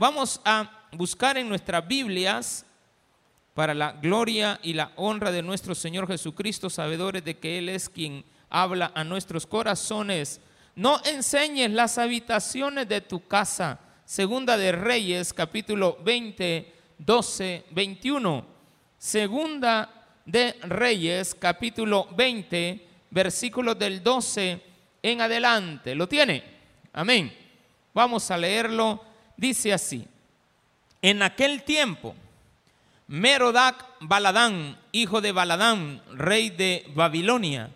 Vamos a buscar en nuestras Biblias para la gloria y la honra de nuestro Señor Jesucristo, sabedores de que Él es quien habla a nuestros corazones. No enseñes las habitaciones de tu casa. Segunda de Reyes, capítulo 20, 12, 21. Segunda de Reyes, capítulo 20, versículos del 12 en adelante. ¿Lo tiene? Amén. Vamos a leerlo. Dice así. En aquel tiempo, Merodac Baladán, hijo de Baladán, rey de Babilonia,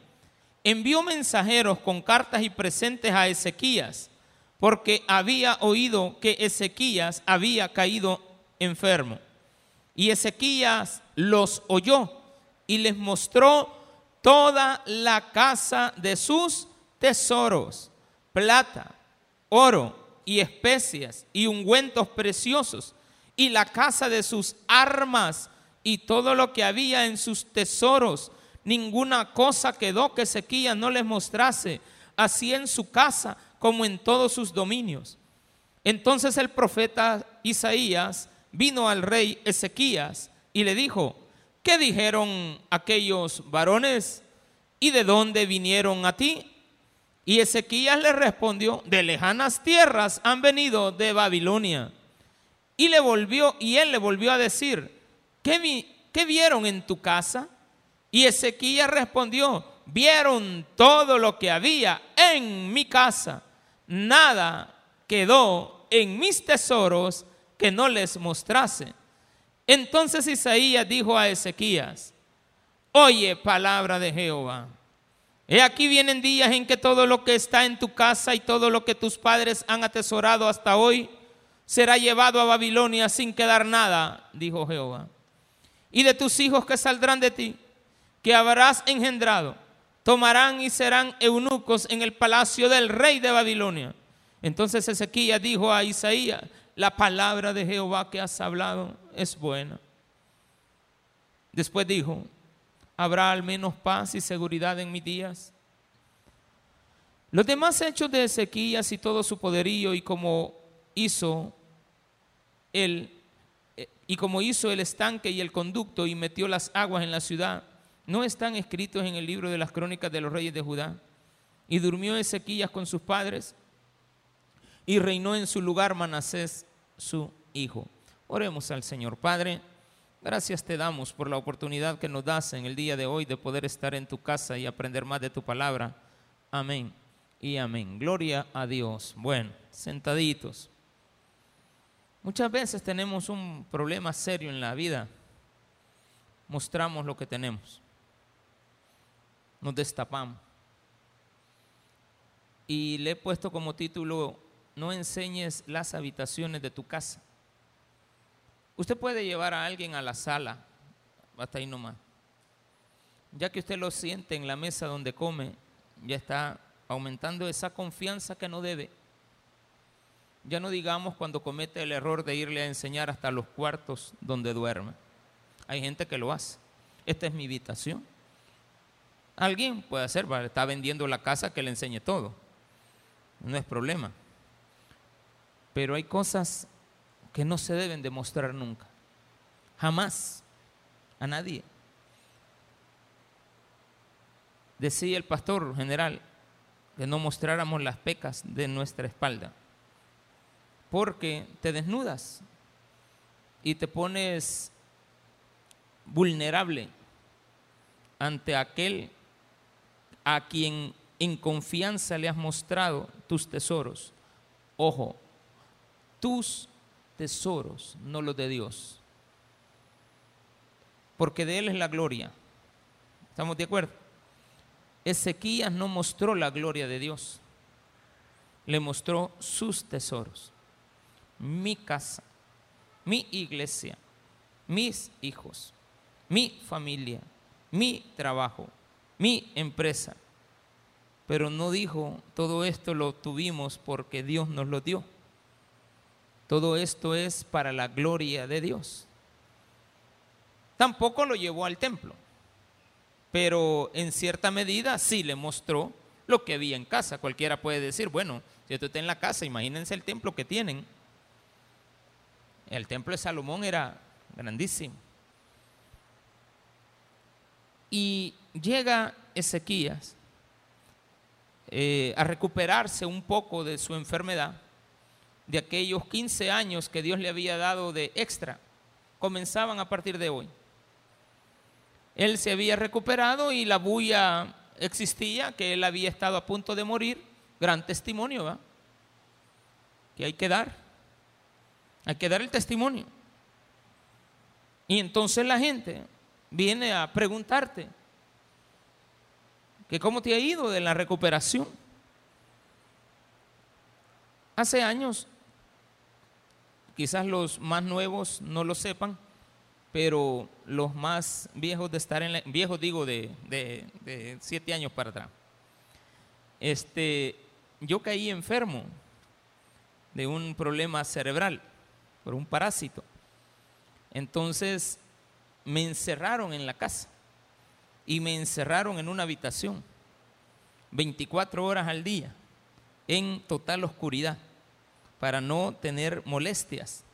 envió mensajeros con cartas y presentes a Ezequías, porque había oído que Ezequías había caído enfermo. Y Ezequías los oyó y les mostró toda la casa de sus tesoros, plata, oro y especias y ungüentos preciosos y la casa de sus armas y todo lo que había en sus tesoros. Ninguna cosa quedó que Ezequías no les mostrase, así en su casa como en todos sus dominios. Entonces el profeta Isaías vino al rey Ezequías y le dijo, ¿qué dijeron aquellos varones y de dónde vinieron a ti? Y Ezequías le respondió, de lejanas tierras han venido de Babilonia. Y le volvió, y él le volvió a decir, ¿qué, ¿qué vieron en tu casa? Y Ezequías respondió, vieron todo lo que había en mi casa. Nada quedó en mis tesoros que no les mostrase. Entonces Isaías dijo a Ezequías, oye palabra de Jehová. He aquí vienen días en que todo lo que está en tu casa y todo lo que tus padres han atesorado hasta hoy, será llevado a Babilonia sin quedar nada, dijo Jehová. Y de tus hijos que saldrán de ti, que habrás engendrado, tomarán y serán eunucos en el palacio del rey de Babilonia. Entonces Ezequías dijo a Isaías, la palabra de Jehová que has hablado es buena. Después dijo, habrá al menos paz y seguridad en mis días. Los demás hechos de Ezequías y todo su poderío y como hizo él, eh, y como hizo el estanque y el conducto y metió las aguas en la ciudad, no están escritos en el libro de las crónicas de los reyes de Judá. Y durmió Ezequías con sus padres y reinó en su lugar Manasés, su hijo. Oremos al Señor. Padre, gracias te damos por la oportunidad que nos das en el día de hoy de poder estar en tu casa y aprender más de tu palabra. Amén y amén. Gloria a Dios. Bueno, sentaditos. Muchas veces tenemos un problema serio en la vida. Mostramos lo que tenemos. Nos destapamos. Y le he puesto como título, no enseñes las habitaciones de tu casa. Usted puede llevar a alguien a la sala, hasta ahí nomás. Ya que usted lo siente en la mesa donde come, ya está aumentando esa confianza que no debe. Ya no digamos cuando comete el error de irle a enseñar hasta los cuartos donde duerme. Hay gente que lo hace. Esta es mi habitación. Alguien puede hacer, está vendiendo la casa que le enseñe todo. No es problema. Pero hay cosas que no se deben demostrar nunca. Jamás. A nadie. Decía el pastor general que no mostráramos las pecas de nuestra espalda porque te desnudas y te pones vulnerable ante aquel a quien en confianza le has mostrado tus tesoros. Ojo, tus tesoros, no los de Dios. Porque de Él es la gloria. ¿Estamos de acuerdo? Ezequías no mostró la gloria de Dios, le mostró sus tesoros mi casa, mi iglesia, mis hijos, mi familia, mi trabajo, mi empresa. Pero no dijo, todo esto lo tuvimos porque Dios nos lo dio. Todo esto es para la gloria de Dios. Tampoco lo llevó al templo, pero en cierta medida sí le mostró lo que había en casa. Cualquiera puede decir, bueno, si esto está en la casa, imagínense el templo que tienen El templo de Salomón era grandísimo. Y llega Ezequías eh, a recuperarse un poco de su enfermedad, de aquellos 15 años que Dios le había dado de extra, comenzaban a partir de hoy. Él se había recuperado y la bulla existía, que él había estado a punto de morir. Gran testimonio, ¿va? Que hay que dar. Hay que dar el testimonio. Y entonces la gente viene a preguntarte que cómo te ha ido de la recuperación. Hace años, quizás los más nuevos no lo sepan, pero los más viejos de estar en la, viejos digo de, de, siete años para atrás. Este, yo caí enfermo de un problema cerebral por un parásito. Entonces me encerraron en la casa y me encerraron en una habitación 24 horas al día en total oscuridad para no tener molestias.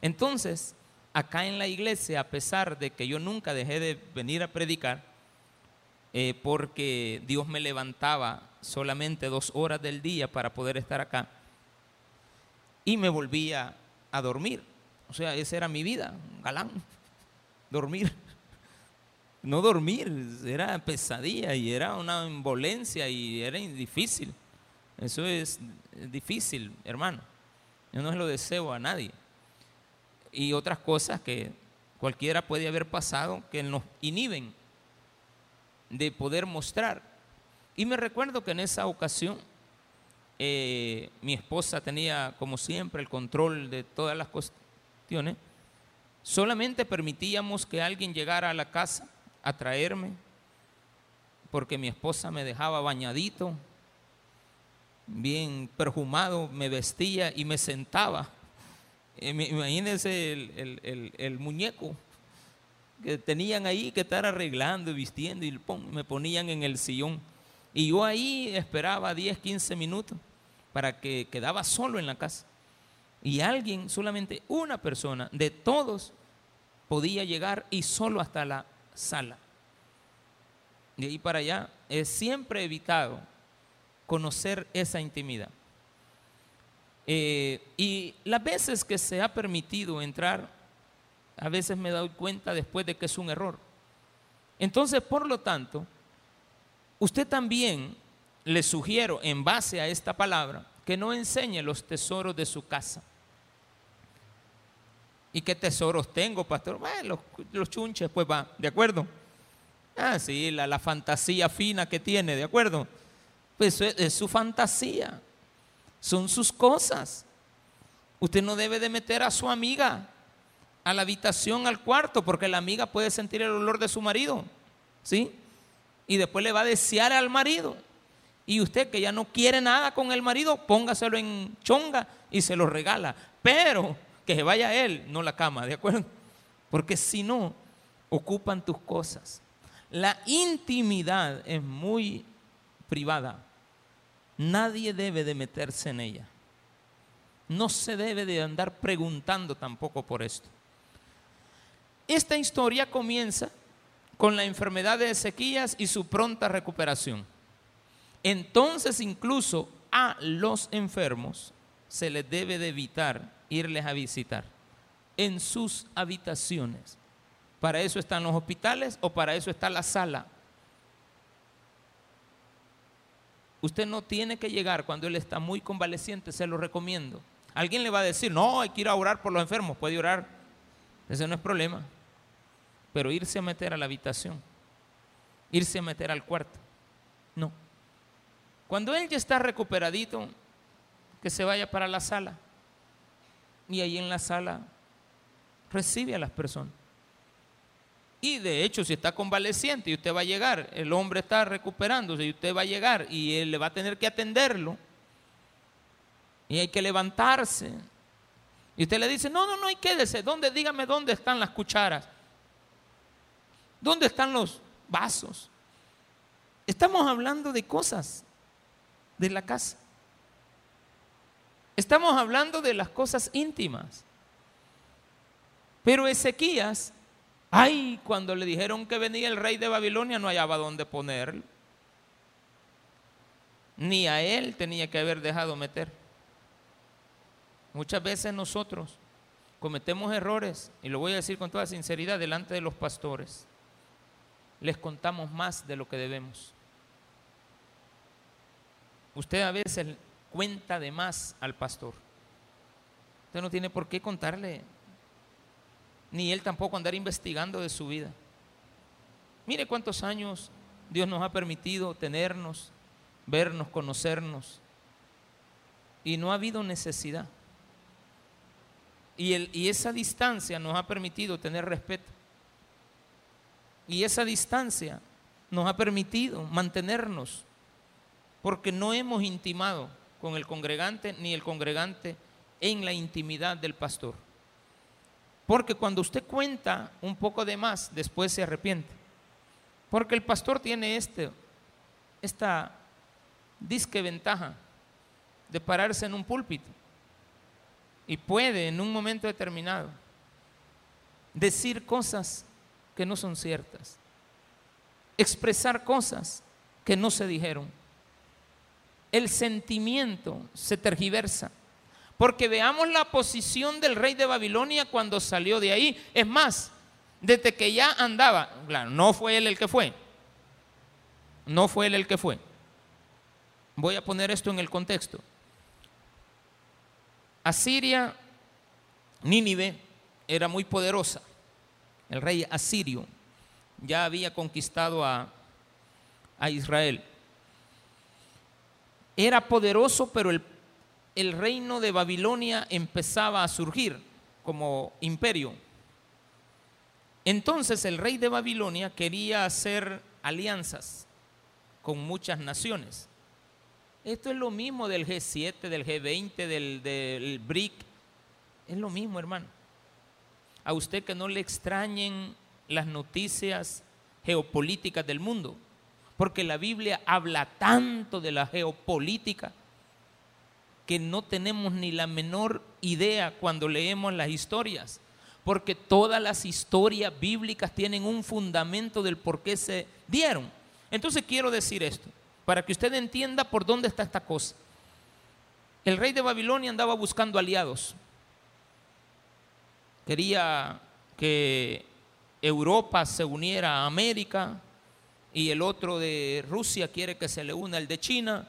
Entonces, acá en la iglesia, a pesar de que yo nunca dejé de venir a predicar, eh, porque Dios me levantaba solamente dos horas del día para poder estar acá, y me volvía a dormir. O sea, esa era mi vida, galán, dormir. No dormir, era pesadilla y era una involencia y era difícil. Eso es difícil, hermano. Yo no lo deseo a nadie y otras cosas que cualquiera puede haber pasado que nos inhiben de poder mostrar. Y me recuerdo que en esa ocasión eh, mi esposa tenía, como siempre, el control de todas las cuestiones. Solamente permitíamos que alguien llegara a la casa a traerme, porque mi esposa me dejaba bañadito, bien perfumado, me vestía y me sentaba eh, imagínense el, muñeco que tenían ahí que estar arreglando y vistiendo y me ponían en el sillón. Y yo ahí esperaba 10, 15 minutos para que quedaba solo en la casa. Y alguien, solamente una persona de todos, podía llegar y solo hasta la sala. De ahí para allá, es siempre evitado conocer esa intimidad. Eh, y las veces que se ha permitido entrar, a veces me doy cuenta después de que es un error. Entonces, por lo tanto, usted también le sugiero, en base a esta palabra, que no enseñe los tesoros de su casa. ¿Y qué tesoros tengo, pastor? Bueno, los, chunches, pues va, ¿de acuerdo? Ah, sí, la, la fantasía fina que tiene, ¿de acuerdo? Pues es su fantasía son sus cosas. Usted no debe de meter a su amiga a la habitación, al cuarto, porque la amiga puede sentir el olor de su marido, ¿sí? Y después le va a desear al marido. Y usted que ya no quiere nada con el marido, póngaselo en chonga y se lo regala. Pero que se vaya él, no la cama, ¿de acuerdo? Porque si no, ocupan tus cosas. La intimidad es muy privada. Nadie debe de meterse en ella. No se debe de andar preguntando tampoco por esto. Esta historia comienza con la enfermedad de Ezequías y su pronta recuperación. Entonces incluso a los enfermos se les debe de evitar irles a visitar en sus habitaciones. Para eso están los hospitales o para eso está la sala Usted no tiene que llegar cuando él está muy convaleciente, se lo recomiendo. Alguien le va a decir, no, hay que ir a orar por los enfermos, puede orar, ese no es problema. Pero irse a meter a la habitación, irse a meter al cuarto, no. Cuando él ya está recuperadito, que se vaya para la sala. Y ahí en la sala recibe a las personas. Y de hecho, si está convaleciente y usted va a llegar, el hombre está recuperándose y usted va a llegar y él le va a tener que atenderlo. Y hay que levantarse. Y usted le dice, no, no, no, hay quédese. ¿Dónde? Dígame dónde están las cucharas. ¿Dónde están los vasos? Estamos hablando de cosas de la casa. Estamos hablando de las cosas íntimas. Pero Ezequías, ay, cuando le dijeron que venía el rey de Babilonia, no hallaba dónde ponerlo. Ni a él tenía que haber dejado meter. Muchas veces nosotros cometemos errores, y lo voy a decir con toda sinceridad delante de los pastores. Les contamos más de lo que debemos. Usted a veces cuenta de más al pastor. Usted no tiene por qué contarle, ni él tampoco andar investigando de su vida. Mire cuántos años Dios nos ha permitido tenernos, vernos, conocernos, y no ha habido necesidad. Y, el, y esa distancia nos ha permitido tener respeto. Y esa distancia nos ha permitido mantenernos, porque no hemos intimado con el congregante ni el congregante en la intimidad del pastor. Porque cuando usted cuenta un poco de más, después se arrepiente. Porque el pastor tiene este, esta disque ventaja de pararse en un púlpito y puede en un momento determinado decir cosas que no son ciertas, expresar cosas que no se dijeron. El sentimiento se tergiversa. Porque veamos la posición del rey de Babilonia cuando salió de ahí. Es más, desde que ya andaba, claro, no fue él el que fue. No fue él el que fue. Voy a poner esto en el contexto. Asiria, Nínive, era muy poderosa. El rey asirio ya había conquistado a, a Israel. Era poderoso, pero el el reino de Babilonia empezaba a surgir como imperio. Entonces el rey de Babilonia quería hacer alianzas con muchas naciones. Esto es lo mismo del G7, del G20, del, BRIC. Es lo mismo, hermano. A usted que no le extrañen las noticias geopolíticas del mundo, porque la Biblia habla tanto de la geopolítica que no tenemos ni la menor idea cuando leemos las historias, porque todas las historias bíblicas tienen un fundamento del por qué se dieron. Entonces quiero decir esto, para que usted entienda por dónde está esta cosa. El rey de Babilonia andaba buscando aliados. Quería que Europa se uniera a América y el otro de Rusia quiere que se le una el de China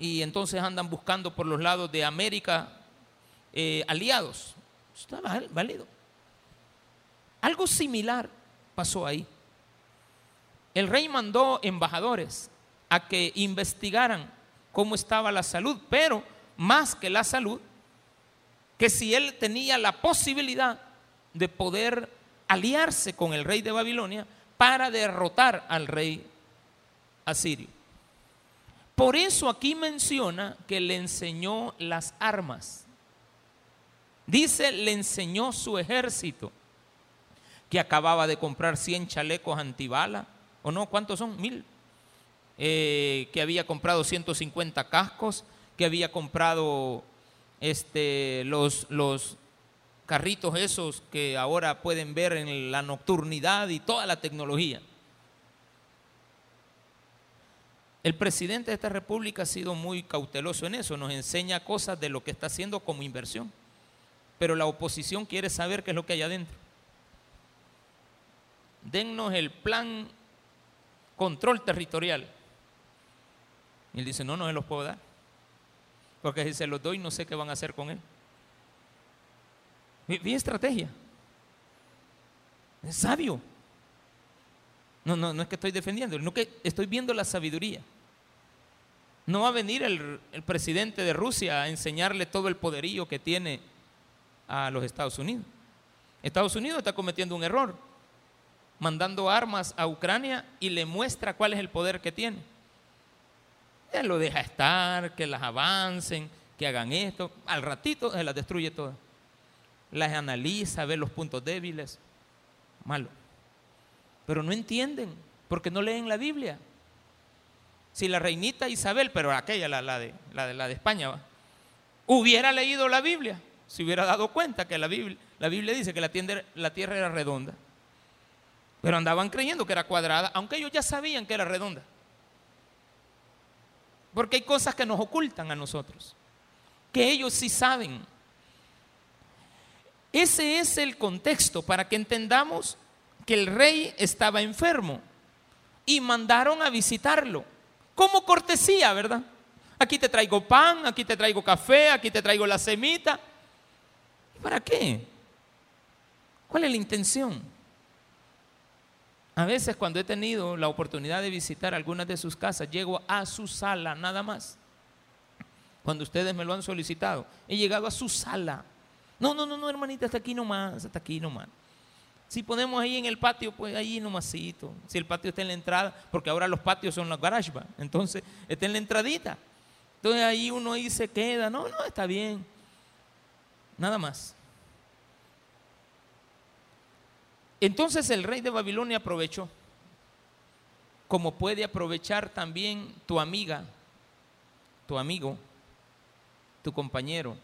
y entonces andan buscando por los lados de América eh, aliados. Está válido. Algo similar pasó ahí. El rey mandó embajadores a que investigaran cómo estaba la salud, pero más que la salud, que si él tenía la posibilidad de poder aliarse con el rey de Babilonia para derrotar al rey asirio. Por eso aquí menciona que le enseñó las armas. Dice, le enseñó su ejército, que acababa de comprar 100 chalecos antibala, o no, ¿cuántos son? Mil. Eh, que había comprado 150 cascos, que había comprado este, los, los carritos esos que ahora pueden ver en la nocturnidad y toda la tecnología. El presidente de esta república ha sido muy cauteloso en eso, nos enseña cosas de lo que está haciendo como inversión, pero la oposición quiere saber qué es lo que hay adentro. Dennos el plan control territorial. Y él dice, no, no se los puedo dar, porque si se los doy no sé qué van a hacer con él. Vi estrategia. Es sabio. No, no, no es que estoy defendiendo, no que estoy viendo la sabiduría. No va a venir el, el, presidente de Rusia a enseñarle todo el poderío que tiene a los Estados Unidos. Estados Unidos está cometiendo un error, mandando armas a Ucrania y le muestra cuál es el poder que tiene. Él lo deja estar, que las avancen, que hagan esto. Al ratito se las destruye todas. Las analiza, ve los puntos débiles. Malo pero no entienden porque no leen la Biblia. Si la reinita Isabel, pero aquella, la, de, la, de, España, hubiera leído la Biblia, se hubiera dado cuenta que la Biblia, la Biblia dice que la, la tierra era redonda. Pero andaban creyendo que era cuadrada, aunque ellos ya sabían que era redonda. Porque hay cosas que nos ocultan a nosotros, que ellos sí saben. Ese es el contexto para que entendamos que el rey estaba enfermo y mandaron a visitarlo. Como cortesía, ¿verdad? Aquí te traigo pan, aquí te traigo café, aquí te traigo la semita. ¿Para qué? ¿Cuál es la intención? A veces cuando he tenido la oportunidad de visitar algunas de sus casas, llego a su sala nada más. Cuando ustedes me lo han solicitado, he llegado a su sala. No, no, no, no, hermanita, hasta aquí nomás, hasta aquí nomás. Si ponemos ahí en el patio, pues ahí nomasito. Si el patio está en la entrada, porque ahora los patios son los garage entonces está en la entradita. Entonces ahí uno ahí se queda, no, no, está bien. Nada más. Entonces el rey de Babilonia aprovechó, como puede aprovechar también tu amiga, tu amigo, tu compañero.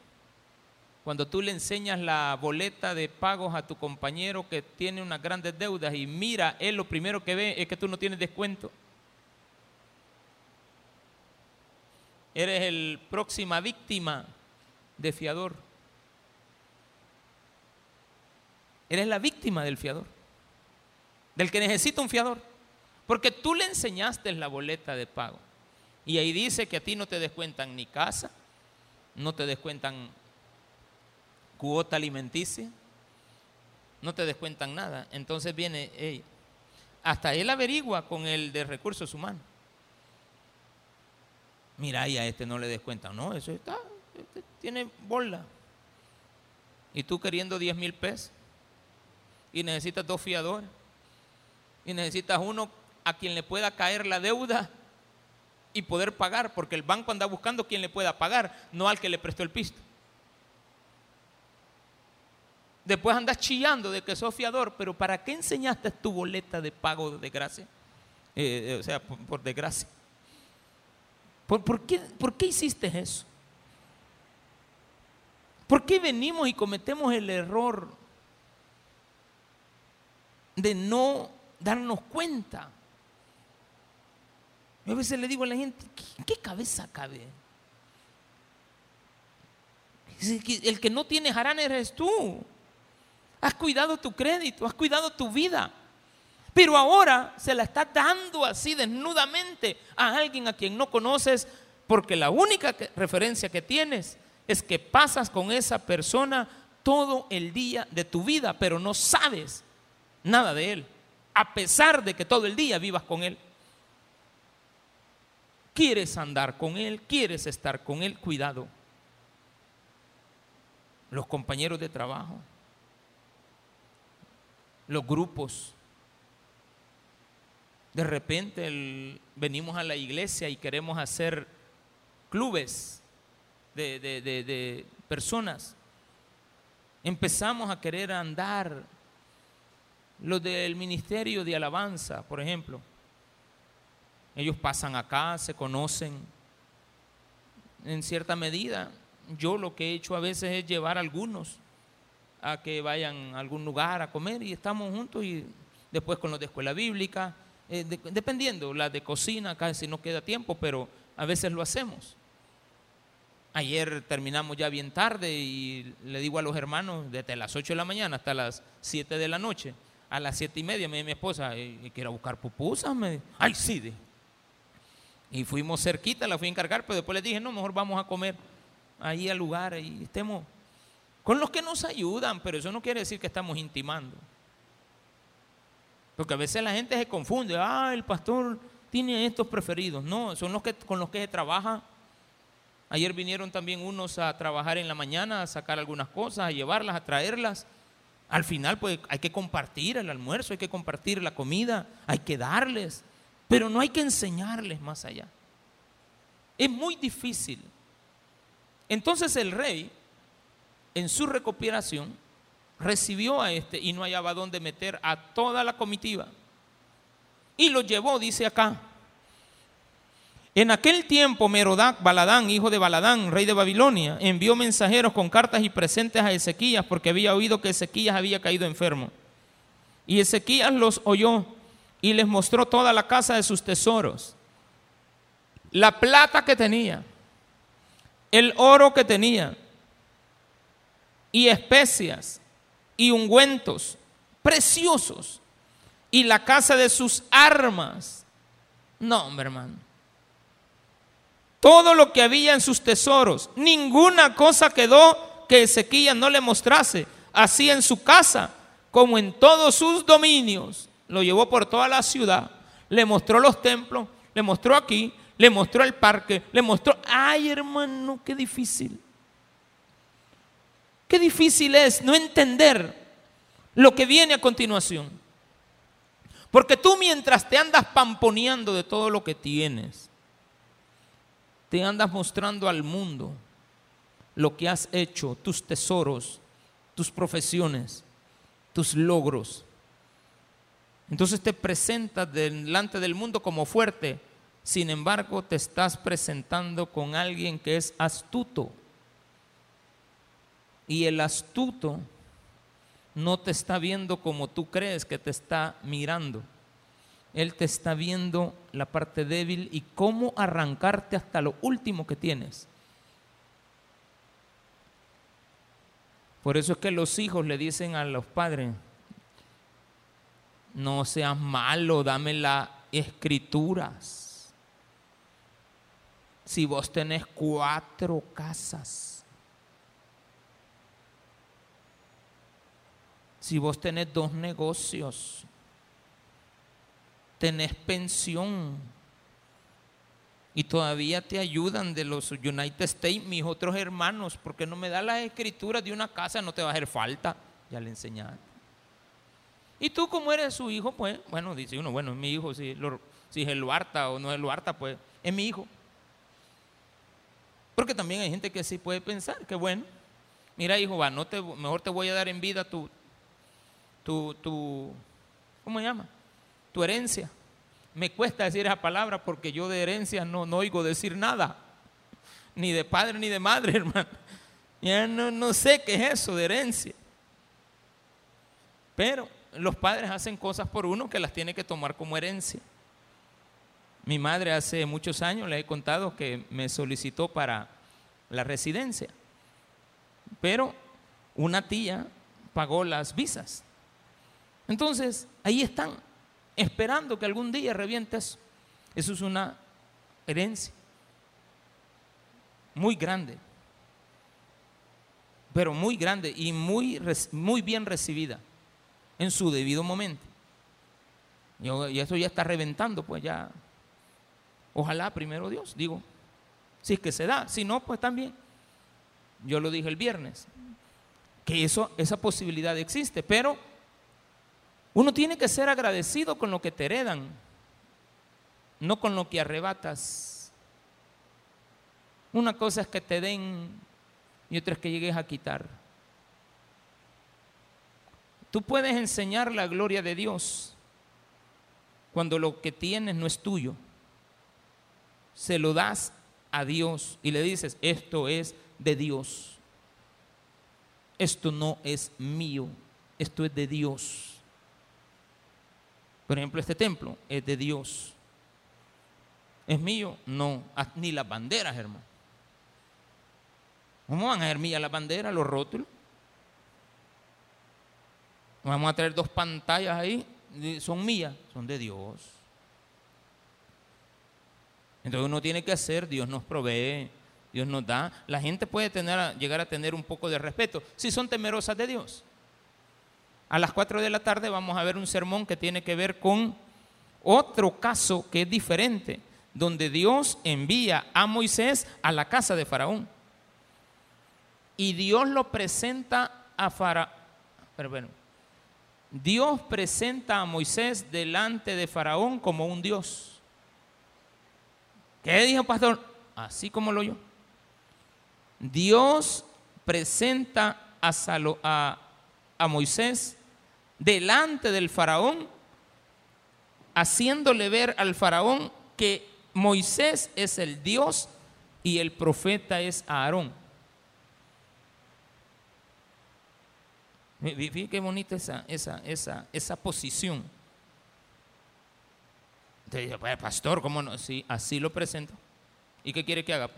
Cuando tú le enseñas la boleta de pagos a tu compañero que tiene unas grandes deudas y mira, él lo primero que ve es que tú no tienes descuento. Eres el próxima víctima de fiador. Eres la víctima del fiador, del que necesita un fiador. Porque tú le enseñaste la boleta de pago. Y ahí dice que a ti no te descuentan ni casa, no te descuentan cuota alimenticia, no te descuentan nada. Entonces viene, hasta él averigua con el de recursos humanos. Mira, y a este no le descuentan. No, eso está, este tiene bola. Y tú queriendo 10 mil pesos y necesitas dos fiadores. Y necesitas uno a quien le pueda caer la deuda y poder pagar, porque el banco anda buscando quien le pueda pagar, no al que le prestó el pisto. Después andas chillando de que sos fiador, pero ¿para qué enseñaste tu boleta de pago de gracia? Eh, eh, o sea, por, desgracia. ¿Por, qué, ¿Por qué hiciste eso? ¿Por qué venimos y cometemos el error de no darnos cuenta. Yo a veces le digo a la gente, ¿qué, cabeza cabe? El que no tiene jarán eres tú. Has cuidado tu crédito, has cuidado tu vida. Pero ahora se la está dando así desnudamente a alguien a quien no conoces porque la única referencia que tienes es que pasas con esa persona todo el día de tu vida, pero no sabes nada de Él, a pesar de que todo el día vivas con Él. Quieres andar con Él, quieres estar con Él, cuidado. Los compañeros de trabajo, los grupos. De repente venimos a la iglesia y queremos hacer clubes de, de personas. Empezamos a querer andar los del ministerio de alabanza, por ejemplo. Ellos pasan acá, se conocen. En cierta medida, yo lo que he hecho a veces es llevar a algunos a que vayan a algún lugar a comer y estamos juntos y después con los de escuela bíblica, eh, dependiendo, la de cocina casi no queda tiempo, pero a veces lo hacemos. Ayer terminamos ya bien tarde y le digo a los hermanos, desde las 8 de la mañana hasta las 7 de la noche, a las siete y media me dijo mi esposa, ¿y quiero buscar pupusas? Me ay, sí. Y fuimos cerquita, la fui a encargar, pero después le dije, no, mejor vamos a comer ahí al lugar y estemos con los que nos ayudan, pero eso no quiere decir que estamos intimando. Porque a veces la gente se confunde, ah, el pastor tiene estos preferidos. No, son los que con los que se trabaja. Ayer vinieron también unos a trabajar en la mañana, a sacar algunas cosas, a llevarlas, a traerlas. Al final, pues hay que compartir el almuerzo, hay que compartir la comida, hay que darles, pero no hay que enseñarles más allá. Es muy difícil. Entonces el rey, en su recopilación, recibió a este y no hallaba dónde meter a toda la comitiva. Y lo llevó, dice acá. En aquel tiempo Merodac, Baladán, hijo de Baladán, rey de Babilonia, envió mensajeros con cartas y presentes a Ezequías porque había oído que Ezequías había caído enfermo. Y Ezequías los oyó y les mostró toda la casa de sus tesoros, la plata que tenía, el oro que tenía, y especias y ungüentos preciosos, y la casa de sus armas. No, hermano todo lo que había en sus tesoros. Ninguna cosa quedó que Ezequías no le mostrase, así en su casa como en todos sus dominios. Lo llevó por toda la ciudad, le mostró los templos, le mostró aquí, le mostró el parque, le mostró, ay hermano, qué difícil. Qué difícil es no entender lo que viene a continuación. Porque tú mientras te andas pamponeando de todo lo que tienes, te andas mostrando al mundo lo que has hecho, tus tesoros, tus profesiones, tus logros. Entonces te presentas delante del mundo como fuerte, sin embargo te estás presentando con alguien que es astuto. Y el astuto no te está viendo como tú crees que te está mirando. Él te está viendo la parte débil y cómo arrancarte hasta lo último que tienes. Por eso es que los hijos le dicen a los padres, no seas malo, dame las escrituras. Si vos tenés cuatro casas, si vos tenés dos negocios, tenés pensión y todavía te ayudan de los United States, mis otros hermanos, porque no me da las escrituras de una casa, no te va a hacer falta. Ya le enseñaste. Y tú como eres su hijo, pues, bueno, dice uno, bueno, es mi hijo, si, si es el Luarta o no es el Luarta, pues es mi hijo. Porque también hay gente que sí puede pensar que bueno, mira hijo, va, no te, mejor te voy a dar en vida tu, tu, tu, ¿cómo se llama? tu herencia. Me cuesta decir esa palabra porque yo de herencia no, no oigo decir nada. Ni de padre ni de madre, hermano. Ya no, no sé qué es eso de herencia. Pero los padres hacen cosas por uno que las tiene que tomar como herencia. Mi madre hace muchos años le he contado que me solicitó para la residencia. Pero una tía pagó las visas. Entonces, ahí están esperando que algún día revientes. eso. es una herencia muy grande, pero muy grande y muy, muy bien recibida en su debido momento. Y eso ya está reventando, pues ya. Ojalá primero Dios, digo, si es que se da, si no, pues también. Yo lo dije el viernes, que eso, esa posibilidad existe, pero uno tiene que ser agradecido con lo que te heredan, no con lo que arrebatas. Una cosa es que te den y otra es que llegues a quitar. Tú puedes enseñar la gloria de Dios cuando lo que tienes no es tuyo. Se lo das a Dios y le dices, esto es de Dios. Esto no es mío, esto es de Dios. Por ejemplo, este templo es de Dios. ¿Es mío? No, ah, ni las banderas, hermano. ¿Cómo van a ser mías las banderas, los rótulos? Vamos a tener dos pantallas ahí, son mías, son de Dios. Entonces uno tiene que hacer, Dios nos provee, Dios nos da. La gente puede tener, llegar a tener un poco de respeto si son temerosas de Dios. A las 4 de la tarde vamos a ver un sermón que tiene que ver con otro caso que es diferente, donde Dios envía a Moisés a la casa de Faraón. Y Dios lo presenta a Faraón. Bueno, Dios presenta a Moisés delante de Faraón como un Dios. ¿Qué dijo pastor? Así como lo yo. Dios presenta a, a, a Moisés delante del faraón, haciéndole ver al faraón que Moisés es el Dios y el profeta es Aarón. Fíjate qué bonita esa, esa, esa, esa posición. Entonces, pues, pastor, ¿cómo no? Sí, así lo presento. ¿Y qué quiere que haga?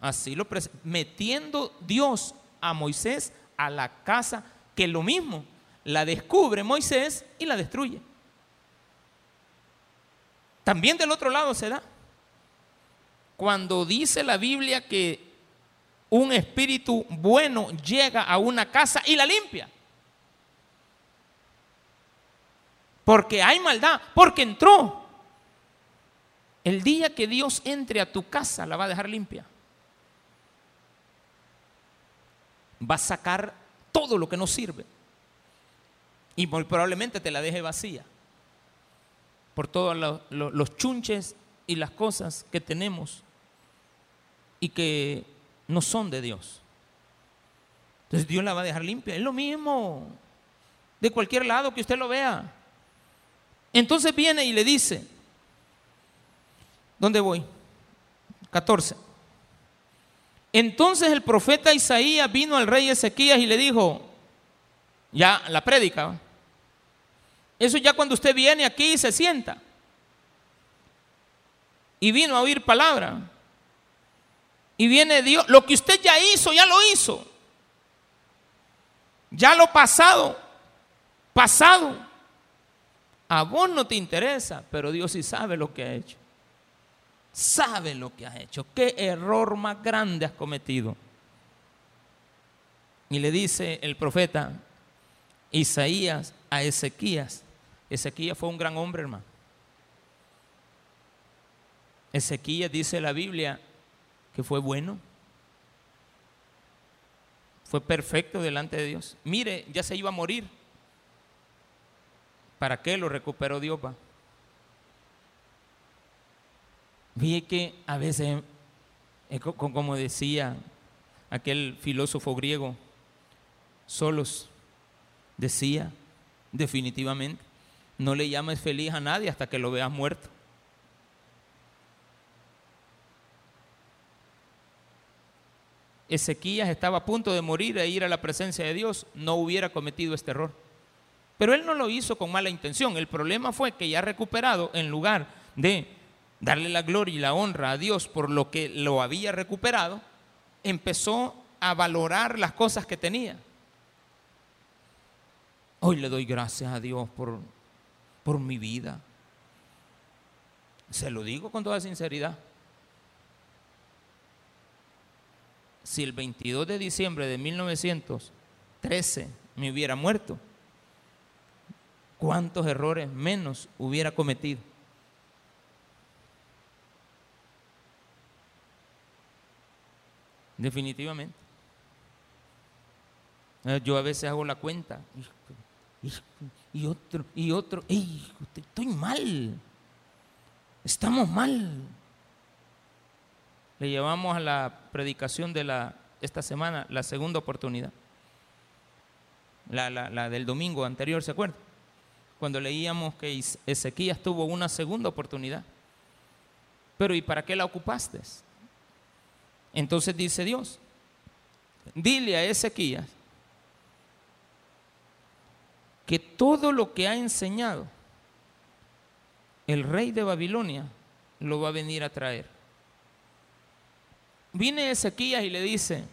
Así lo presento. Metiendo Dios a Moisés a la casa, que lo mismo, la descubre Moisés y la destruye. También del otro lado se da. Cuando dice la Biblia que un espíritu bueno llega a una casa y la limpia. Porque hay maldad, porque entró. El día que Dios entre a tu casa la va a dejar limpia. Va a sacar todo lo que no sirve. Y muy probablemente te la deje vacía. Por todos los chunches y las cosas que tenemos y que no son de Dios. Entonces Dios la va a dejar limpia. Es lo mismo de cualquier lado que usted lo vea. Entonces viene y le dice, ¿dónde voy? 14. Entonces el profeta Isaías vino al rey Ezequías y le dijo, ya la prédica, eso ya cuando usted viene aquí y se sienta. Y vino a oír palabra. Y viene Dios, lo que usted ya hizo, ya lo hizo. Ya lo pasado, pasado. A vos no te interesa, pero Dios sí sabe lo que ha hecho. Sabe lo que has hecho. ¿Qué error más grande has cometido? Y le dice el profeta Isaías a Ezequías. Ezequías fue un gran hombre, hermano. Ezequías dice la Biblia que fue bueno. Fue perfecto delante de Dios. Mire, ya se iba a morir. ¿Para qué lo recuperó Dios? Va? que a veces, como decía aquel filósofo griego, Solos, decía definitivamente, no le llames feliz a nadie hasta que lo veas muerto. Ezequías estaba a punto de morir e ir a la presencia de Dios, no hubiera cometido este error. Pero él no lo hizo con mala intención. El problema fue que ya recuperado, en lugar de darle la gloria y la honra a Dios por lo que lo había recuperado, empezó a valorar las cosas que tenía. Hoy le doy gracias a Dios por, por mi vida. Se lo digo con toda sinceridad. si el 22 de diciembre de 1913 me hubiera muerto, ¿cuántos errores menos hubiera cometido? Definitivamente. Eh, yo a veces hago la cuenta y, otro, y otro, estoy mal, estamos mal. Le llevamos a la predicación de la, esta semana la segunda oportunidad. La, la del domingo anterior, ¿se acuerda? Cuando leíamos que Ezequías tuvo una segunda oportunidad. Pero ¿y para qué la ocupaste? Entonces dice Dios, dile a Ezequías que todo lo que ha enseñado el rey de Babilonia lo va a venir a traer. Viene Ezequías y le dice,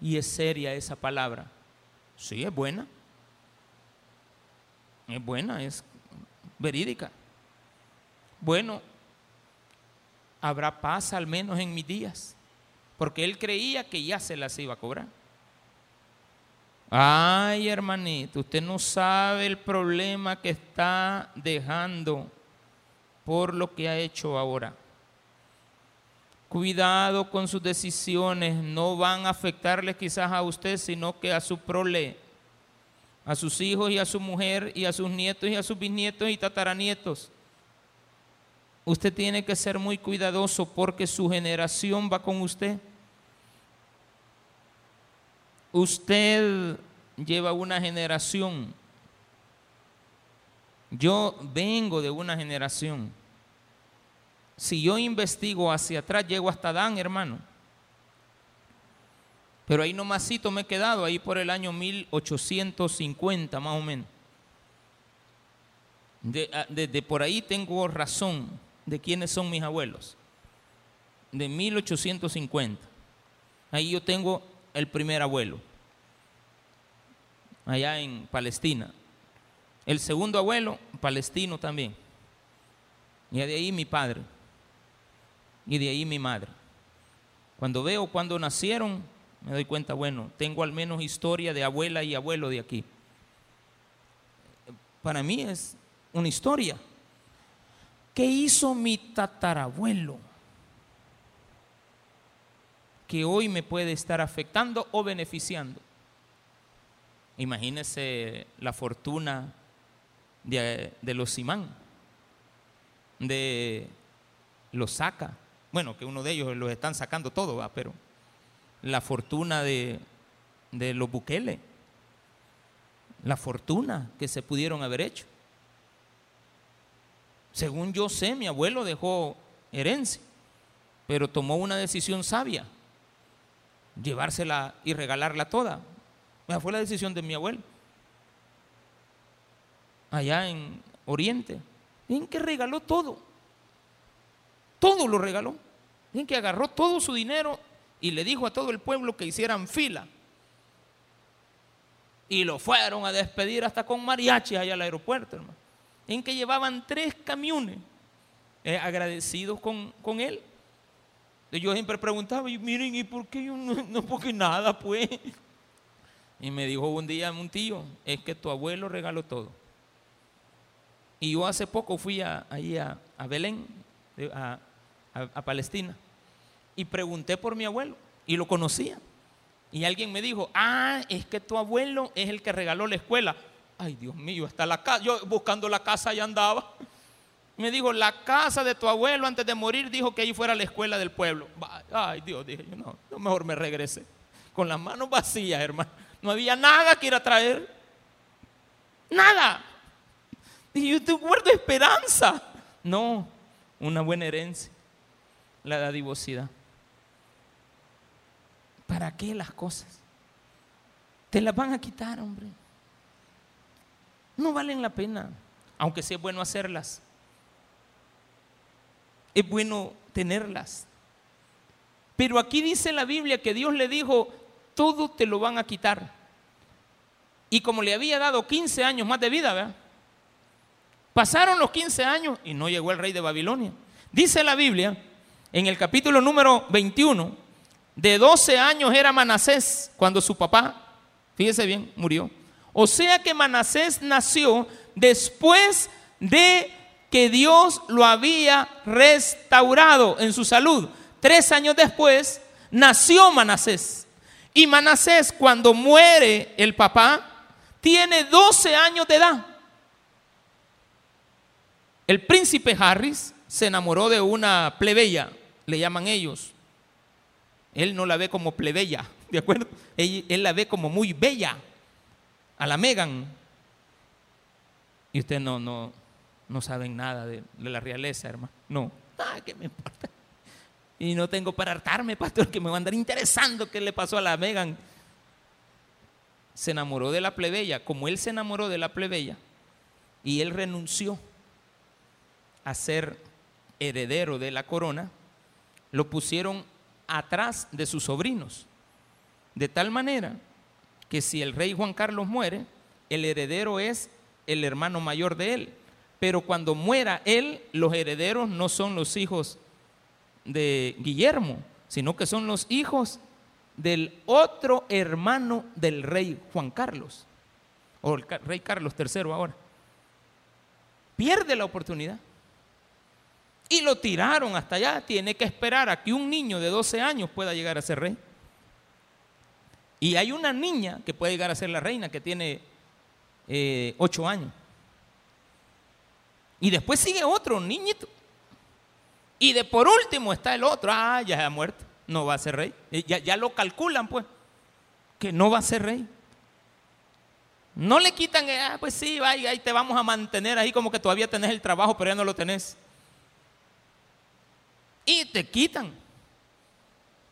y es seria esa palabra. Sí, es buena. Es buena, es verídica. Bueno, habrá paz al menos en mis días, porque él creía que ya se las iba a cobrar. Ay, hermanito, usted no sabe el problema que está dejando por lo que ha hecho ahora. Cuidado con sus decisiones, no van a afectarle quizás a usted, sino que a su prole, a sus hijos y a su mujer y a sus nietos y a sus bisnietos y tataranietos. Usted tiene que ser muy cuidadoso porque su generación va con usted. Usted lleva una generación. Yo vengo de una generación Si yo investigo hacia atrás, llego hasta Dan, hermano. Pero ahí nomásito me he quedado, ahí por el año 1850 más o menos. Desde de, por ahí tengo razón de quiénes son mis abuelos. De 1850. Ahí yo tengo el primer abuelo. Allá en Palestina. El segundo abuelo, palestino también. Y de ahí mi padre. Y de ahí mi madre. Cuando veo cuando nacieron, me doy cuenta, bueno, tengo al menos historia de abuela y abuelo de aquí. Para mí es una historia. ¿Qué hizo mi tatarabuelo? Que hoy me puede estar afectando o beneficiando. Imagínese la fortuna de, los Simán, de los Saca. Bueno, que uno de ellos los están sacando todo, ¿va? pero la fortuna de, de los Bukele, la fortuna que se pudieron haber hecho. Según yo sé, mi abuelo dejó herencia, pero tomó una decisión sabia, llevársela y regalarla toda. Esa fue la decisión de mi abuelo. Allá en Oriente. en que regaló todo. Todo lo regaló. en que agarró todo su dinero y le dijo a todo el pueblo que hicieran fila. Y lo fueron a despedir hasta con mariachi allá al aeropuerto, hermano. En que llevaban tres camiones eh, agradecidos con, con, él. Yo siempre preguntaba, y miren, ¿y por qué yo no? Porque nada, pues. Y me dijo un día un tío, es que tu abuelo regaló todo. Y yo hace poco fui a, ahí a, Belén, a, a Palestina y pregunté por mi abuelo y lo conocía. Y alguien me dijo, ah, es que tu abuelo es el que regaló la escuela. Ay, Dios mío, hasta la casa, yo buscando la casa ya andaba. Me dijo, la casa de tu abuelo antes de morir dijo que ahí fuera la escuela del pueblo. Ay, Dios, dije yo, no, no mejor me regresé. Con las manos vacías, hermano. No había nada que ir a traer. Nada. Dije, yo te guardo esperanza. No, una buena herencia. La dadivosidad. ¿Para qué las cosas? Te las van a quitar, hombre. No valen la pena, aunque sea bueno hacerlas. Es bueno tenerlas. Pero aquí dice la Biblia que Dios le dijo, todo te lo van a quitar. Y como le había dado 15 años más de vida. Pasaron los 15 años y no llegó el rey de Babilonia. Dice la Biblia en el capítulo número 21 de 12 años era Manasés cuando su papá, fíjese bien, murió. O sea que Manasés nació después de que Dios lo había restaurado en su salud. Tres años después nació Manasés. Y Manasés cuando muere el papá tiene 12 años de edad. El príncipe Harris se enamoró de una plebeya, le llaman ellos, él no la ve como plebeya, ¿de acuerdo? Él, la ve como muy bella, a la Megan. Y usted no, no, no saben nada de, la realeza, hermano. No. Ah, ¿qué me importa? Y no tengo para hartarme, pastor, que me va a andar interesando qué le pasó a la Megan. Se enamoró de la plebeya, como él se enamoró de la plebeya, y él renunció a ser heredero de la corona, lo pusieron atrás de sus sobrinos. De tal manera que si el rey Juan Carlos muere, el heredero es el hermano mayor de él. Pero cuando muera él, los herederos no son los hijos de Guillermo, sino que son los hijos del otro hermano del rey Juan Carlos, o el rey Carlos III ahora. Pierde la oportunidad y lo tiraron hasta allá. Tiene que esperar a que un niño de 12 años pueda llegar a ser rey. Y hay una niña que puede llegar a ser la reina que tiene 8 eh, años. Y después sigue otro niñito. Y de por último está el otro. Ah, ya ha muerto. No va a ser rey. Eh, ya, ya lo calculan, pues. Que no va a ser rey. No le quitan, ah, pues sí, ahí te vamos a mantener ahí como que todavía tenés el trabajo, pero ya no lo tenés. y te quitan.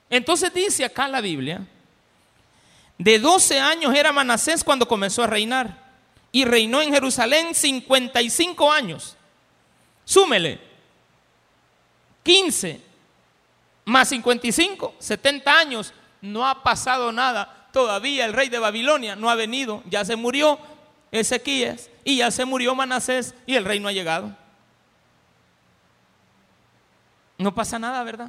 Entonces dice acá la Biblia, de 12 años era Manasés cuando comenzó a reinar y reinó en Jerusalén 55 años. Súmele, 15 más 55, 70 años, no ha pasado nada. Todavía el rey de Babilonia no ha venido, ya se murió Ezequías y ya se murió Manasés y el rey no ha llegado. No pasa nada, ¿verdad?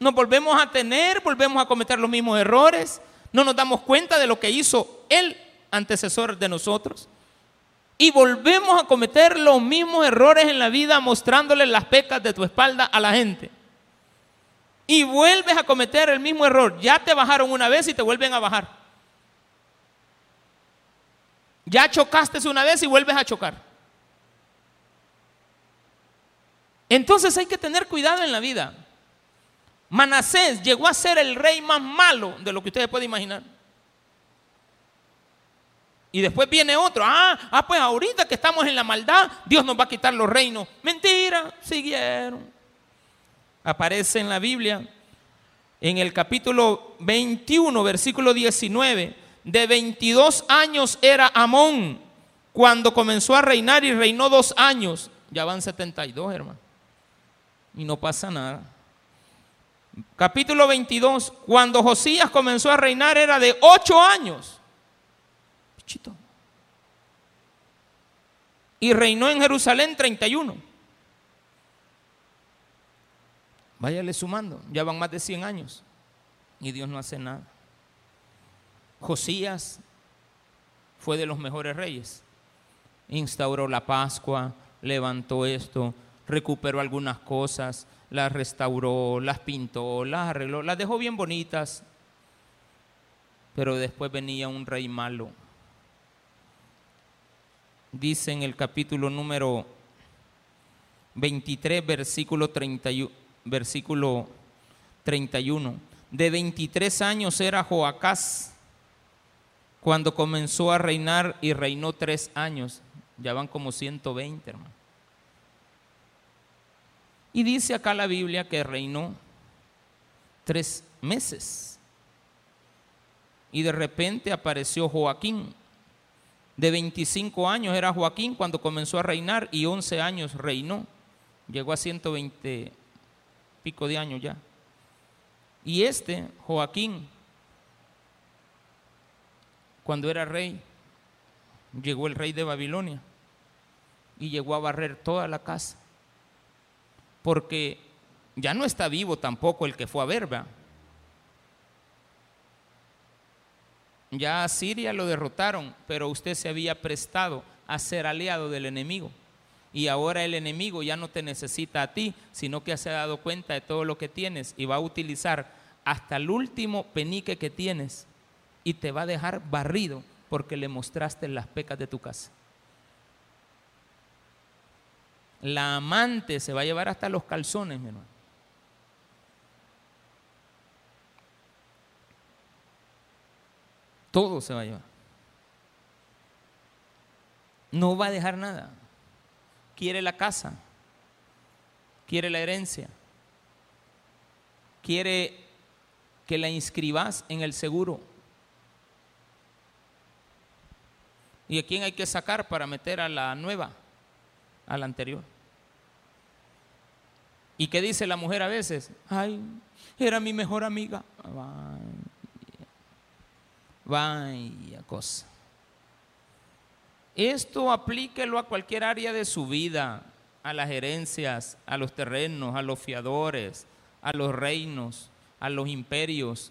Nos volvemos a tener, volvemos a cometer los mismos errores, no nos damos cuenta de lo que hizo el antecesor de nosotros. Y volvemos a cometer los mismos errores en la vida mostrándole las pecas de tu espalda a la gente. Y vuelves a cometer el mismo error. Ya te bajaron una vez y te vuelven a bajar. Ya chocaste una vez y vuelves a chocar. Entonces hay que tener cuidado en la vida. Manasés llegó a ser el rey más malo de lo que ustedes pueden imaginar. Y después viene otro. Ah, ah, pues ahorita que estamos en la maldad, Dios nos va a quitar los reinos. Mentira, siguieron. Aparece en la Biblia, en el capítulo 21, versículo 19. De 22 años era Amón cuando comenzó a reinar y reinó dos años. Ya van 72, hermano. Y no pasa nada. Capítulo 22. Cuando Josías comenzó a reinar era de 8 años. Y reinó en Jerusalén 31. Váyale sumando, ya van más de 100 años y Dios no hace nada. Josías fue de los mejores reyes. Instauró la Pascua, levantó esto, recuperó algunas cosas, las restauró, las pintó, las arregló, las dejó bien bonitas. Pero después venía un rey malo dice en el capítulo número 23, versículo, 31, versículo 31. De 23 años era Joacás cuando comenzó a reinar y reinó tres años. Ya van como 120, hermano. Y dice acá la Biblia que reinó tres meses. Y de repente apareció Joaquín, de 25 años era Joaquín cuando comenzó a reinar y 11 años reinó. Llegó a 120 pico de años ya. Y este, Joaquín, cuando era rey, llegó el rey de Babilonia y llegó a barrer toda la casa. Porque ya no está vivo tampoco el que fue a Verba. Ya a Siria lo derrotaron, pero usted se había prestado a ser aliado del enemigo. Y ahora el enemigo ya no te necesita a ti, sino que se ha dado cuenta de todo lo que tienes y va a utilizar hasta el último penique que tienes y te va a dejar barrido porque le mostraste las pecas de tu casa. La amante se va a llevar hasta los calzones, mi hermano. Todo se va a llevar. No va a dejar nada. Quiere la casa, quiere la herencia, quiere que la inscribas en el seguro. ¿Y a quién hay que sacar para meter a la nueva, a la anterior? ¿Y qué dice la mujer a veces? Ay, era mi mejor amiga. Vaya cosa. Esto aplíquelo a cualquier área de su vida, a las herencias, a los terrenos, a los fiadores, a los reinos, a los imperios.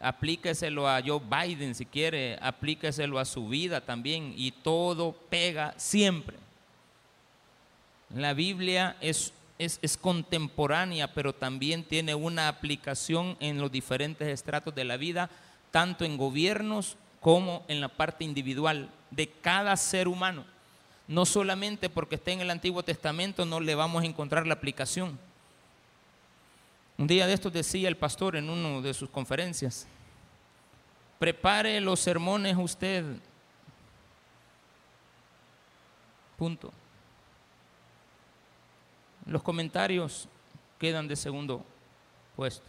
Aplíqueselo a Joe Biden si quiere, aplíqueselo a su vida también y todo pega siempre. La Biblia es, es, es contemporánea, pero también tiene una aplicación en los diferentes estratos de la vida tanto en gobiernos como en la parte individual de cada ser humano. No solamente porque esté en el Antiguo Testamento no le vamos a encontrar la aplicación. Un día de estos decía el pastor en una de sus conferencias, prepare los sermones usted. Punto. Los comentarios quedan de segundo puesto.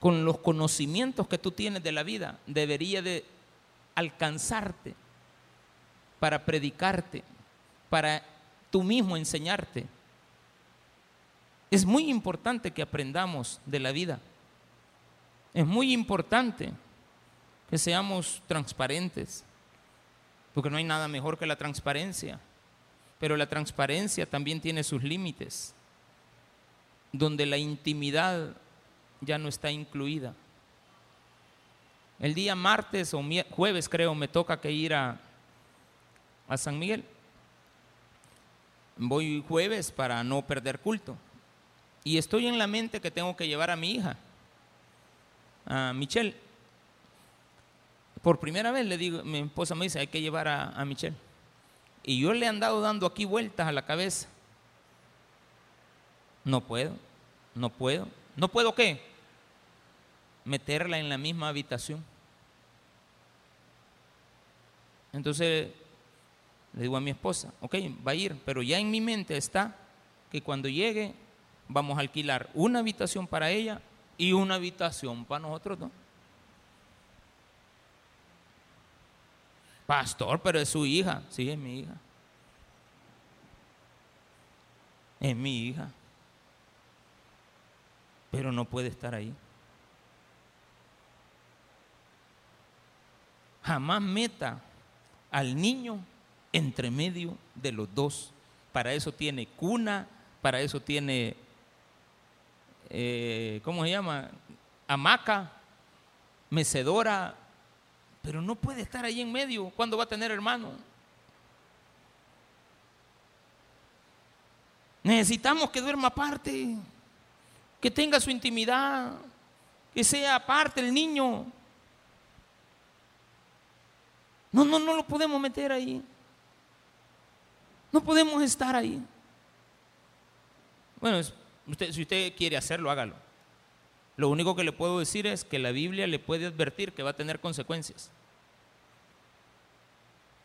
Con los conocimientos que tú tienes de la vida, debería de alcanzarte para predicarte, para tú mismo enseñarte. Es muy importante que aprendamos de la vida. Es muy importante que seamos transparentes, porque no hay nada mejor que la transparencia. Pero la transparencia también tiene sus límites, donde la intimidad ya no está incluida. El día martes o jueves creo me toca que ir a, a San Miguel. Voy jueves para no perder culto. Y estoy en la mente que tengo que llevar a mi hija, a Michelle. Por primera vez le digo, mi esposa me dice, hay que llevar a, a Michelle. Y yo le he andado dando aquí vueltas a la cabeza. No puedo, no puedo. ¿No puedo qué? Meterla en la misma habitación. Entonces le digo a mi esposa, ok, va a ir, pero ya en mi mente está que cuando llegue vamos a alquilar una habitación para ella y una habitación para nosotros dos. Pastor, pero es su hija. Sí, es mi hija. Es mi hija. Pero no puede estar ahí. Jamás meta al niño entre medio de los dos. Para eso tiene cuna, para eso tiene, eh, ¿cómo se llama? Hamaca, mecedora, pero no puede estar ahí en medio. ¿Cuándo va a tener hermano? Necesitamos que duerma aparte, que tenga su intimidad, que sea aparte el niño. No, no, no lo podemos meter ahí. No podemos estar ahí. Bueno, usted, si usted quiere hacerlo, hágalo. Lo único que le puedo decir es que la Biblia le puede advertir que va a tener consecuencias.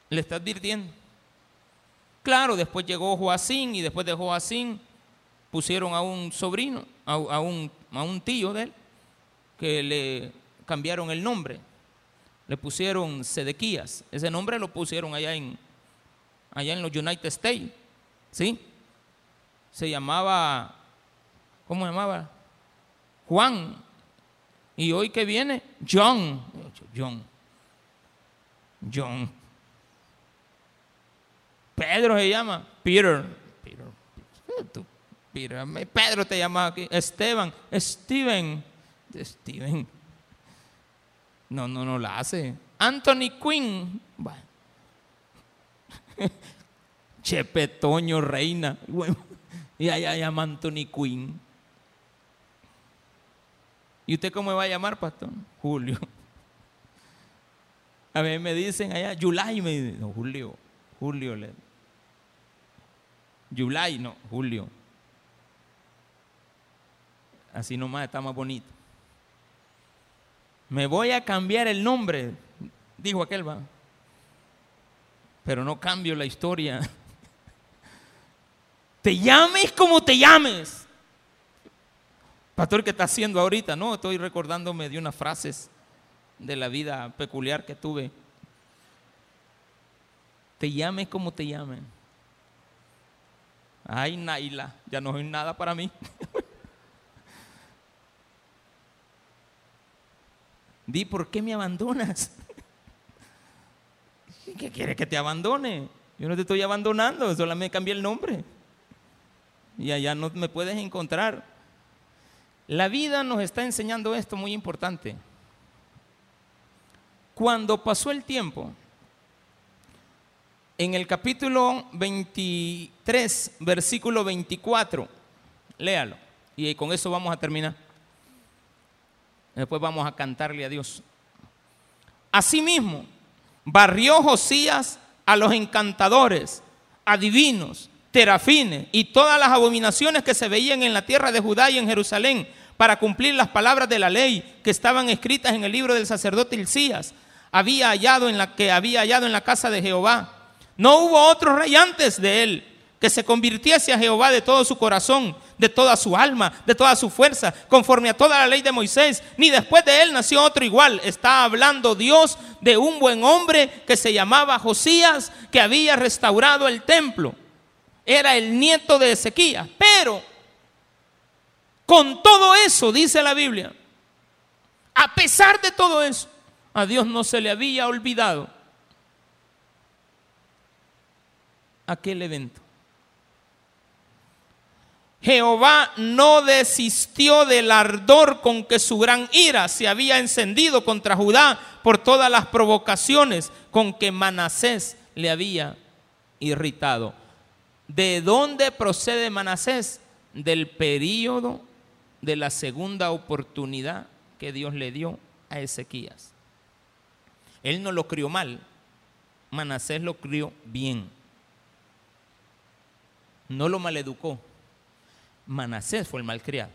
Le está advirtiendo. Claro, después llegó Joacín y después de Joacín pusieron a un sobrino, a, un, a un tío de él, que le cambiaron el nombre. Le pusieron Sedequías. Ese nombre lo pusieron allá en, allá en los United States. ¿Sí? Se llamaba, ¿cómo se llamaba? Juan. Y hoy que viene, John. John. John. Pedro se llama. Peter. Peter. Peter. Pedro te llama aquí. Esteban. Steven. Steven. No, no, no la hace. Anthony Quinn. Chepe Toño Reina. Y allá llama Anthony Quinn. ¿Y usted cómo me va a llamar, pastor? Julio. A mí me dicen allá, July, me dicen, no, Julio, Julio. Le... No, Julio. Así nomás está más bonito. Me voy a cambiar el nombre, dijo aquel, va. Pero no cambio la historia. Te llames como te llames. Pastor, ¿qué está haciendo ahorita? No, estoy recordándome de unas frases de la vida peculiar que tuve. Te llames como te llamen. Ay, Naila, ya no soy nada para mí. Di, ¿por qué me abandonas? ¿Qué quieres que te abandone? Yo no te estoy abandonando, solo me cambié el nombre. Y allá no me puedes encontrar. La vida nos está enseñando esto muy importante. Cuando pasó el tiempo, en el capítulo 23, versículo 24, léalo. Y con eso vamos a terminar. Después vamos a cantarle a Dios. Asimismo, barrió Josías a los encantadores, adivinos, terafines y todas las abominaciones que se veían en la tierra de Judá y en Jerusalén para cumplir las palabras de la ley que estaban escritas en el libro del sacerdote Hilcías, había hallado en la que había hallado en la casa de Jehová. No hubo otro rey antes de él que se convirtiese a Jehová de todo su corazón, de toda su alma, de toda su fuerza, conforme a toda la ley de Moisés. Ni después de él nació otro igual. Está hablando Dios de un buen hombre que se llamaba Josías, que había restaurado el templo. Era el nieto de Ezequías. Pero con todo eso, dice la Biblia, a pesar de todo eso, a Dios no se le había olvidado aquel evento. Jehová no desistió del ardor con que su gran ira se había encendido contra Judá por todas las provocaciones con que Manasés le había irritado. ¿De dónde procede Manasés? Del período de la segunda oportunidad que Dios le dio a Ezequías. Él no lo crió mal, Manasés lo crió bien. No lo maleducó, Manasés fue el malcriado.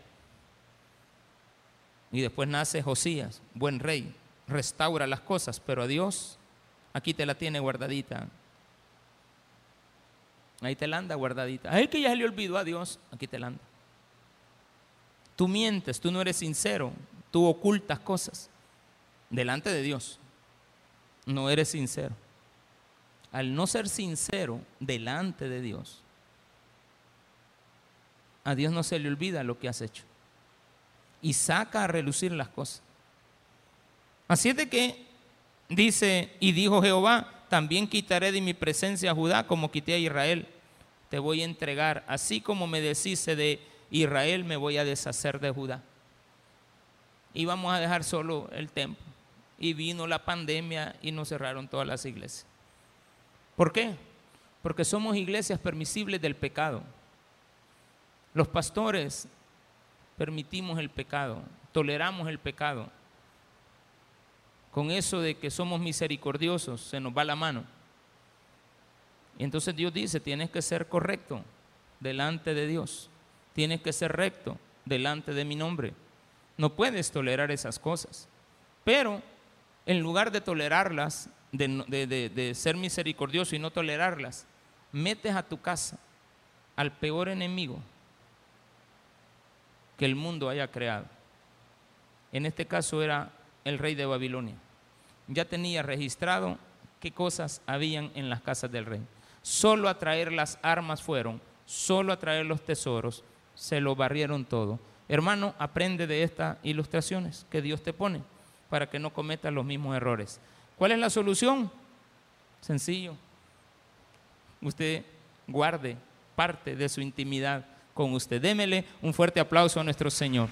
Y después nace Josías, buen rey, restaura las cosas, pero a Dios aquí te la tiene guardadita. Ahí te la anda guardadita. A él que ya se le olvidó a Dios, aquí te la anda. Tú mientes, tú no eres sincero, tú ocultas cosas delante de Dios. No eres sincero. Al no ser sincero delante de Dios, a Dios no se le olvida lo que has hecho. Y saca a relucir las cosas. Así es de que dice, y dijo Jehová, también quitaré de mi presencia a Judá como quité a Israel. Te voy a entregar, así como me deshice de Israel, me voy a deshacer de Judá. Y vamos a dejar solo el templo. Y vino la pandemia y nos cerraron todas las iglesias. ¿Por qué? Porque somos iglesias permisibles del pecado. Los pastores permitimos el pecado, toleramos el pecado. Con eso de que somos misericordiosos, se nos va la mano. Y entonces Dios dice, tienes que ser correcto delante de Dios. Tienes que ser recto delante de mi nombre. No puedes tolerar esas cosas. Pero en lugar de tolerarlas, de, de ser misericordioso y no tolerarlas, metes a tu casa al peor enemigo que el mundo haya creado. En este caso era el rey de Babilonia. Ya tenía registrado qué cosas habían en las casas del rey. Solo a traer las armas fueron, solo a traer los tesoros, se lo barrieron todo. Hermano, aprende de estas ilustraciones que Dios te pone para que no cometas los mismos errores. ¿Cuál es la solución? Sencillo. Usted guarde parte de su intimidad con usted. Démele un fuerte aplauso a nuestro Señor.